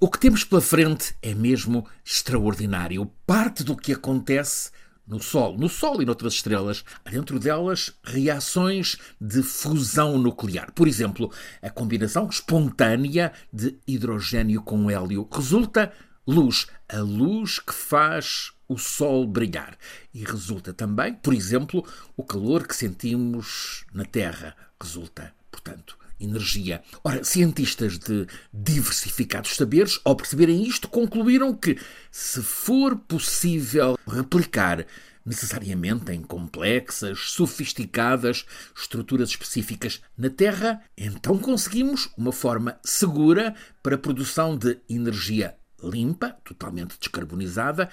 O que temos pela frente é mesmo extraordinário. Parte do que acontece no Sol, no Sol e noutras estrelas, há dentro delas reações de fusão nuclear. Por exemplo, a combinação espontânea de hidrogênio com hélio resulta luz, a luz que faz o Sol brilhar. E resulta também, por exemplo, o calor que sentimos na Terra. Resulta, portanto, energia. Ora, cientistas de diversificados saberes, ao perceberem isto, concluíram que, se for possível replicar necessariamente em complexas, sofisticadas estruturas específicas na Terra, então conseguimos uma forma segura para a produção de energia limpa, totalmente descarbonizada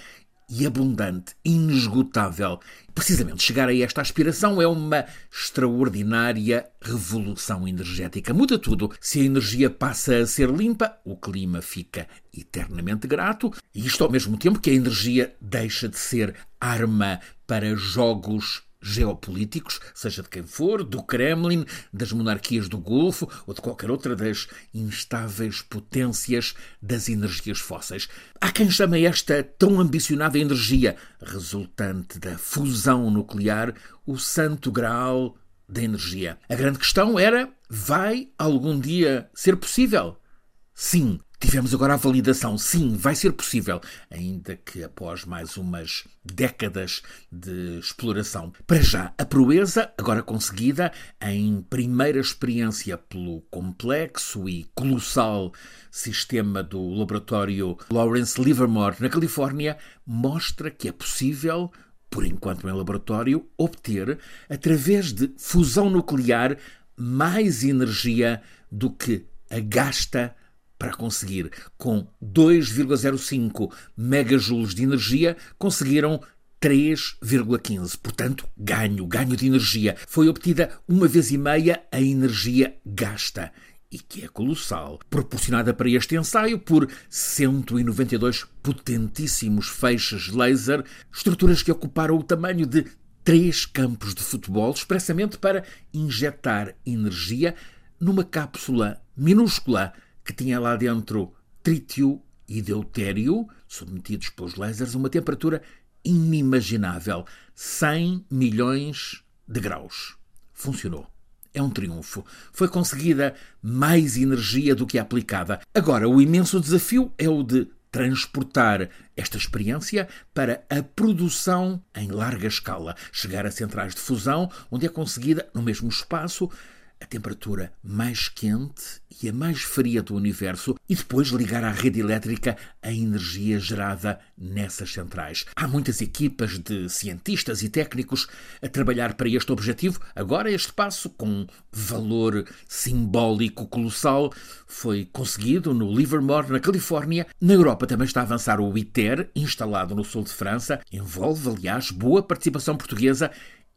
e abundante, inesgotável. Precisamente chegar a esta aspiração é uma extraordinária revolução energética. Muda tudo. Se a energia passa a ser limpa, o clima fica eternamente grato, e isto ao mesmo tempo que a energia deixa de ser arma para jogos geopolíticos, seja de quem for, do Kremlin, das monarquias do Golfo ou de qualquer outra das instáveis potências das energias fósseis. Há quem chame esta tão ambicionada energia resultante da fusão nuclear o santo graal da energia. A grande questão era: vai algum dia ser possível? Sim, Tivemos agora a validação, sim, vai ser possível, ainda que após mais umas décadas de exploração. Para já, a proeza, agora conseguida em primeira experiência pelo complexo e colossal sistema do laboratório Lawrence Livermore, na Califórnia, mostra que é possível por enquanto em laboratório, obter, através de fusão nuclear, mais energia do que a gasta para conseguir, com 2,05 megajoules de energia, conseguiram 3,15. Portanto, ganho, ganho de energia. Foi obtida uma vez e meia a energia gasta e que é colossal, proporcionada para este ensaio por 192 potentíssimos feixes laser, estruturas que ocuparam o tamanho de três campos de futebol, expressamente para injetar energia numa cápsula minúscula que tinha lá dentro trítio e deutério, submetidos pelos lasers a uma temperatura inimaginável 100 milhões de graus. Funcionou. É um triunfo. Foi conseguida mais energia do que aplicada. Agora, o imenso desafio é o de transportar esta experiência para a produção em larga escala, chegar a centrais de fusão, onde é conseguida, no mesmo espaço, a temperatura mais quente e a mais fria do universo e depois ligar à rede elétrica a energia gerada nessas centrais. Há muitas equipas de cientistas e técnicos a trabalhar para este objetivo. Agora, este passo, com valor simbólico colossal, foi conseguido no Livermore, na Califórnia. Na Europa também está a avançar o ITER, instalado no sul de França. Envolve, aliás, boa participação portuguesa.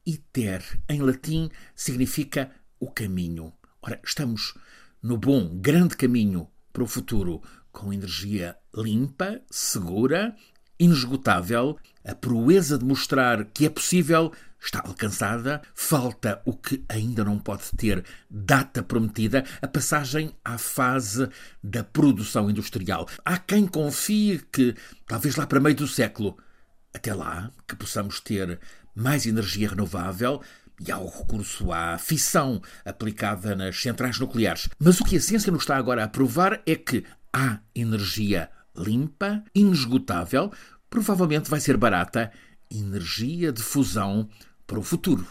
ITER, em latim, significa o caminho. Ora, estamos no bom, grande caminho para o futuro, com energia limpa, segura, inesgotável. A proeza de mostrar que é possível está alcançada. Falta o que ainda não pode ter data prometida, a passagem à fase da produção industrial. Há quem confie que, talvez lá para meio do século, até lá, que possamos ter mais energia renovável, e ao recurso à fissão aplicada nas centrais nucleares. Mas o que a ciência nos está agora a provar é que há energia limpa, inesgotável, provavelmente vai ser barata, energia de fusão para o futuro.